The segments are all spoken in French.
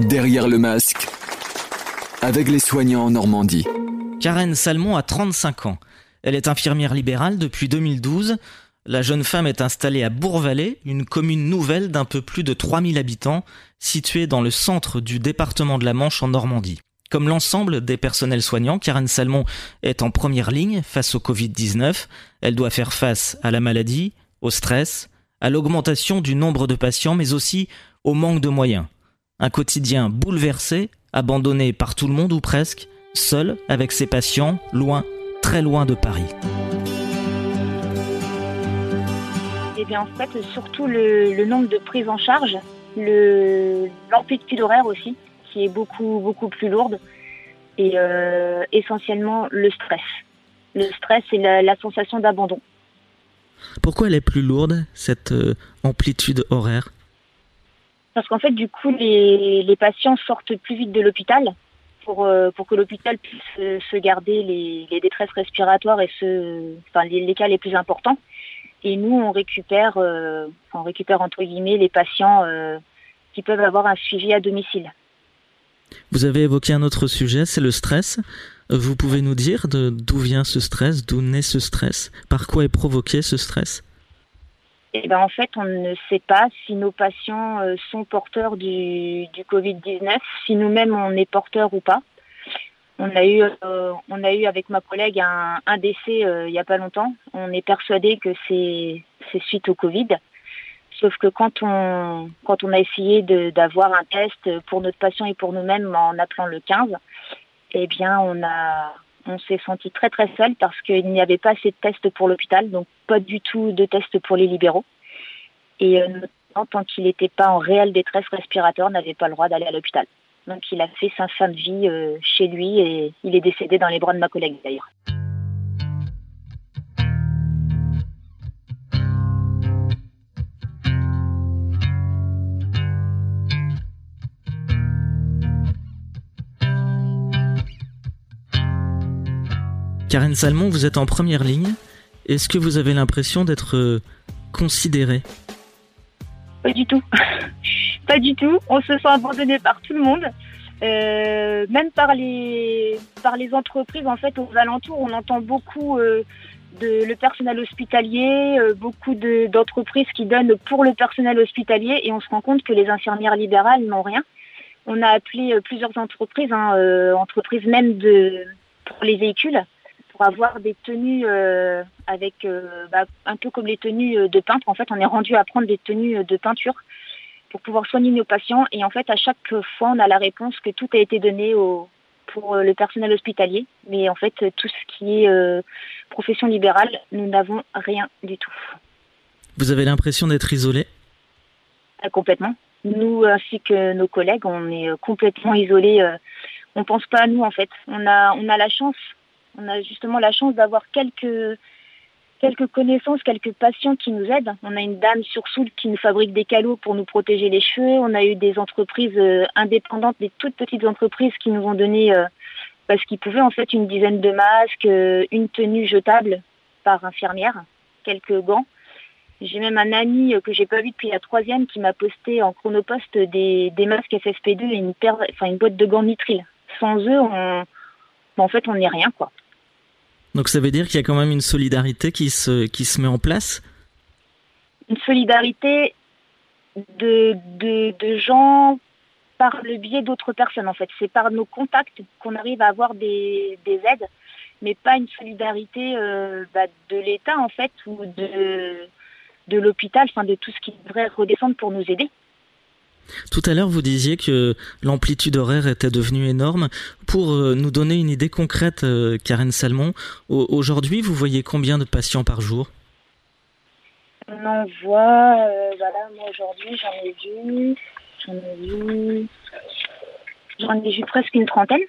Derrière le masque, avec les soignants en Normandie. Karen Salmon a 35 ans. Elle est infirmière libérale depuis 2012. La jeune femme est installée à Bourvalet, une commune nouvelle d'un peu plus de 3000 habitants, située dans le centre du département de la Manche en Normandie. Comme l'ensemble des personnels soignants, Karen Salmon est en première ligne face au Covid-19. Elle doit faire face à la maladie, au stress, à l'augmentation du nombre de patients, mais aussi au manque de moyens. Un quotidien bouleversé, abandonné par tout le monde ou presque, seul avec ses patients, loin, très loin de Paris. Eh bien, en fait, surtout le, nombre de prises en charge, l'amplitude horaire aussi, qui est beaucoup, beaucoup plus lourde, et euh, essentiellement le stress. Le stress et la sensation d'abandon. Pourquoi elle est plus lourde, cette euh, amplitude horaire? Parce qu'en fait, du coup, les, patients sortent plus vite de l'hôpital pour, euh, pour que l'hôpital puisse se garder les, détresses respiratoires et ce, enfin, les, cas les plus importants. Et nous, on récupère, euh, on récupère entre guillemets les patients qui peuvent avoir un suivi à domicile. Vous avez évoqué un autre sujet, c'est le stress. Vous pouvez nous dire d'où vient ce stress, d'où naît ce stress, par quoi est provoqué ce stress? Ben, en fait, on ne sait pas si nos patients euh, sont porteurs du, Covid-19, si nous-mêmes on est porteurs ou pas. On a eu, euh, on a eu avec ma collègue un, décès euh, il n'y a pas longtemps. On est persuadé que c'est suite au Covid. Sauf que quand on, quand on a essayé d'avoir un test pour notre patient et pour nous-mêmes en appelant le 15, eh bien, on a, on s'est senti très très seul parce qu'il n'y avait pas assez de tests pour l'hôpital, donc pas du tout de tests pour les libéraux. Et euh, tant qu'il n'était pas en réelle détresse respiratoire, n'avait pas le droit d'aller à l'hôpital. Donc il a fait sa fin de vie euh, chez lui et il est décédé dans les bras de ma collègue d'ailleurs. Karen Salmon, vous êtes en première ligne. Est-ce que vous avez l'impression d'être euh, considérée? Pas du tout. Pas du tout. On se sent abandonné par tout le monde. Euh, même par les, par les entreprises, en fait, aux alentours, on entend beaucoup euh, de le personnel hospitalier, beaucoup d'entreprises qui donnent pour le personnel hospitalier et on se rend compte que les infirmières libérales n'ont rien. On a appelé plusieurs entreprises, hein, entreprises même de, pour les véhicules, pour avoir des tenues euh, avec euh, bah, un peu comme les tenues euh, de peintre. En fait, on est rendu à prendre des tenues de peinture pour pouvoir soigner nos patients. Et en fait, à chaque fois, on a la réponse que tout a été donné au, pour le personnel hospitalier. Mais en fait, tout ce qui est profession libérale, nous n'avons rien du tout. Vous avez l'impression d'être isolé? Complètement. Nous, ainsi que nos collègues, on est complètement isolés. on ne pense pas à nous, en fait. On a, on a la chance on a justement la chance d'avoir quelques, connaissances, quelques patients qui nous aident. On a une dame sur qui nous fabrique des calots pour nous protéger les cheveux. On a eu des entreprises euh, indépendantes, des toutes petites entreprises qui nous ont donné, euh, parce qu'ils pouvaient en fait, une dizaine de masques, euh, une tenue jetable par infirmière, quelques gants. J'ai même un ami que j'ai pas vu depuis la troisième qui m'a posté en chronopost des, des masques FFP2 et une, boîte de gants nitril. Sans eux, on, en fait, on n'est rien. Donc ça veut dire qu'il y a quand même une solidarité qui se, qui se met en place Une solidarité de, de, gens par le biais d'autres personnes en fait. C'est par nos contacts qu'on arrive à avoir des, aides, mais pas une solidarité euh, bah, de l'État en fait ou de, de l'hôpital, enfin de tout ce qui devrait redescendre pour nous aider. Tout à l'heure, vous disiez que l'amplitude horaire était devenue énorme. Pour euh, nous donner une idée concrète, euh, Karen Salmon, aujourd'hui, vous voyez combien de patients par jour? On en voit, euh, voilà, moi aujourd'hui, j'en ai vu, j'en ai vu, j'en ai vu presque une trentaine.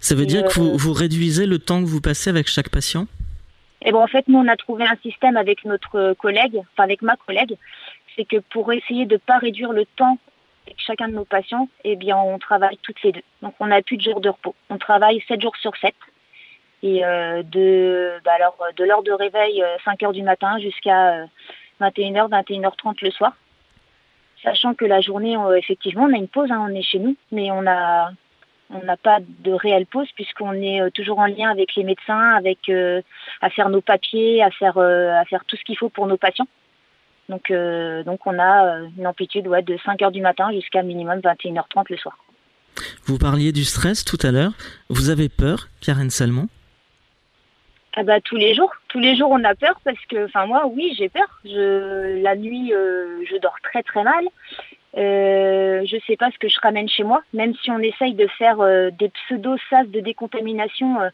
Ça veut dire que vous, réduisez le temps que vous passez avec chaque patient? Eh bon, en fait, nous, on a trouvé un système avec notre collègue, enfin avec ma collègue, c'est que pour essayer de ne pas réduire le temps avec chacun de nos patients, eh bien, on travaille toutes les deux. Donc, on n'a plus de jours de repos. On travaille 7 jours sur 7. Et euh, de, bah de l'heure de réveil, 5 euh, heures du matin, jusqu'à 21h, euh, 21h30 le soir. sachant que la journée, effectivement, on a une pause, hein, on est chez nous, mais on a on n'a pas de réelle pause puisqu'on est toujours en lien avec les médecins, avec à faire nos papiers, à faire à faire tout ce qu'il faut pour nos patients. Donc donc on a une amplitude ouais, de 5 heures du matin jusqu'à minimum 21h30 le soir. Vous parliez du stress tout à l'heure. Vous avez peur, Karen Salmon? Ah bah tous les jours, tous les jours on a peur parce que, enfin moi oui j'ai peur. Je, la nuit euh, je dors très très mal. Euh, je sais pas ce que je ramène chez moi, même si on essaye de faire euh, des pseudo sas de décontamination. Euh,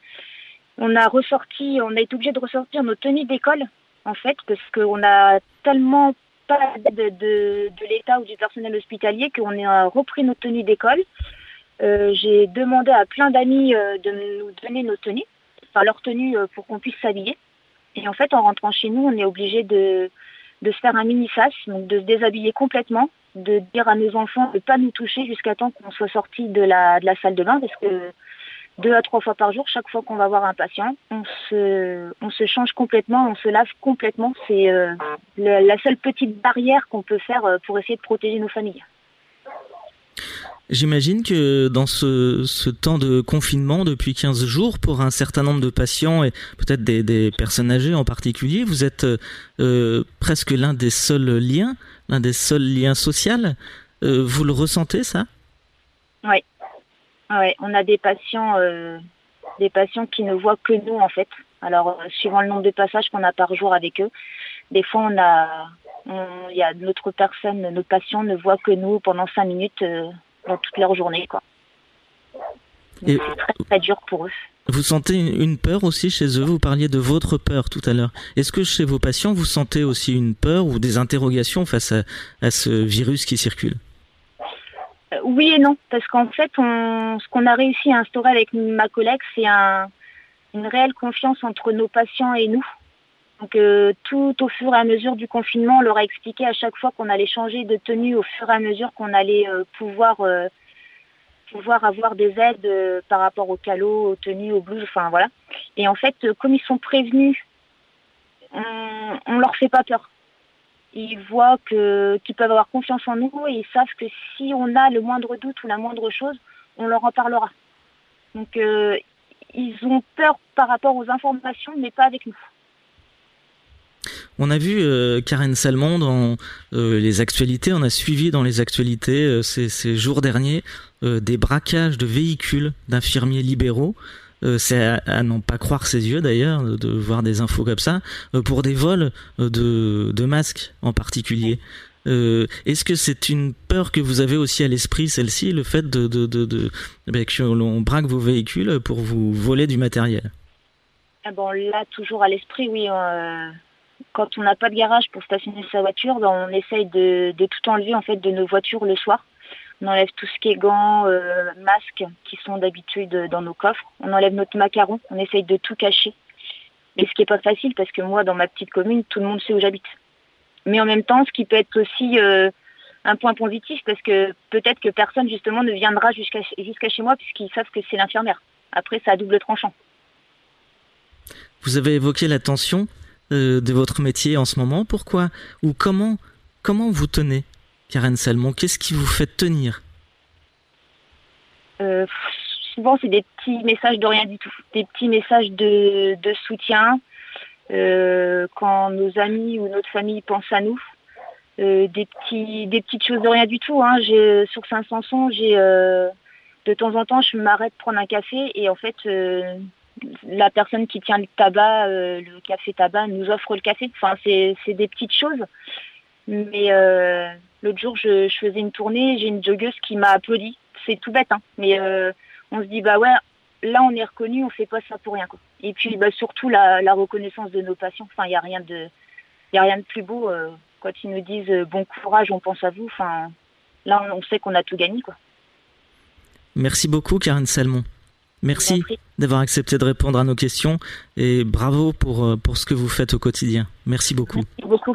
on a ressorti, on a été obligé de ressortir nos tenues d'école en fait parce qu'on a tellement pas d'aide de, l'État ou du personnel hospitalier qu'on a repris nos tenues d'école. J'ai demandé à plein d'amis de nous donner nos tenues enfin leur tenue euh, pour qu'on puisse s'habiller. Et en fait, en rentrant chez nous, on est obligé de, se faire un mini sas, donc de se déshabiller complètement, de dire à nos enfants de ne pas nous toucher jusqu'à temps qu'on soit sorti de la, de la salle de bain, parce que deux à trois fois par jour, chaque fois qu'on va voir un patient, on se, on se change complètement, on se lave complètement. C'est euh, la seule petite barrière qu'on peut faire euh, pour essayer de protéger nos familles. J'imagine que dans ce, ce, temps de confinement depuis 15 jours, pour un certain nombre de patients et peut-être des, des, personnes âgées en particulier, vous êtes euh, presque l'un des seuls liens, l'un des seuls liens sociaux. Euh, vous le ressentez ça? Oui. Ouais, on a des patients, euh, des patients qui ne voient que nous en fait. Alors, euh, suivant le nombre de passages qu'on a par jour avec eux, des fois on a, il y a notre personne, notre patient ne voit que nous pendant cinq minutes euh, dans toute leur journée. Quoi. C'est très, très dur pour eux. Vous sentez une peur aussi chez eux? Vous parliez de votre peur tout à l'heure. Est-ce que chez vos patients, vous sentez aussi une peur ou des interrogations face à, à ce virus qui circule? Oui et non, parce qu'en fait, ce qu'on a réussi à instaurer avec ma collègue, c'est un, une réelle confiance entre nos patients et nous. Donc euh, tout au fur et à mesure du confinement, on leur a expliqué à chaque fois qu'on allait changer de tenue au fur et à mesure qu'on allait euh, pouvoir euh, pouvoir avoir des aides par rapport aux calots, aux tenues, aux blouses, enfin voilà. Et en fait, comme ils sont prévenus, on, on leur fait pas peur. Ils voient que qu'ils peuvent avoir confiance en nous et ils savent que si on a le moindre doute ou la moindre chose, on leur en parlera. Donc euh, ils ont peur par rapport aux informations, mais pas avec nous. On a vu euh, Karen Salmon dans euh, les actualités, on a suivi dans les actualités ces, jours derniers des braquages de véhicules d'infirmiers libéraux. C'est à, n'en pas croire ses yeux d'ailleurs de, voir des infos comme ça pour des vols de, de masques en particulier. Est-ce que c'est une peur que vous avez aussi à l'esprit, celle-ci, le fait de, de, de, de ben, que l'on braque vos véhicules pour vous voler du matériel? Ah Bon, là, toujours à l'esprit, oui. Euh quand on n'a pas de garage pour stationner sa voiture, ben on essaye de, de, tout enlever en fait de nos voitures le soir. On enlève tout ce qui est gants, euh, masques qui sont d'habitude dans nos coffres. On enlève notre macaron. On essaye de tout cacher. Mais ce qui est pas facile parce que moi, dans ma petite commune, tout le monde sait où j'habite. Mais en même temps, ce qui peut être aussi euh, un point positif parce que peut-être que personne justement ne viendra jusqu'à jusqu'à chez moi puisqu'ils savent que c'est l'infirmière. Après, ça a double tranchant. Vous avez évoqué la tension euh, de votre métier en ce moment. Pourquoi ou comment comment vous tenez, Karen Salmon Qu'est-ce qui vous fait tenir? Euh, Souvent, c'est des petits messages de rien du tout, des petits messages de, soutien. Euh, quand nos amis ou notre famille pensent à nous, euh, des petits des petites choses de rien du tout. Hein. Sur Saint-Sanson, de temps en temps, je m'arrête prendre un café et en fait la personne qui tient le tabac, le café tabac, nous offre le café. Enfin, c'est des petites choses. Mais l'autre jour, je, je, faisais une tournée, j'ai une joggeuse qui m'a applaudi. C'est tout bête, hein. Mais euh, on se dit, bah ouais, là, on est reconnu, on fait pas ça pour rien. Quoi. Et puis, bah, surtout, la, la reconnaissance de nos patients. Enfin, il n'y a rien de, a rien de plus beau euh, quand ils nous disent bon courage, on pense à vous. Enfin, là, on, on sait qu'on a tout gagné, quoi. Merci beaucoup, Karen Salmon. Merci d'avoir accepté de répondre à nos questions et bravo pour, euh, pour ce que vous faites au quotidien. Merci beaucoup. Merci beaucoup.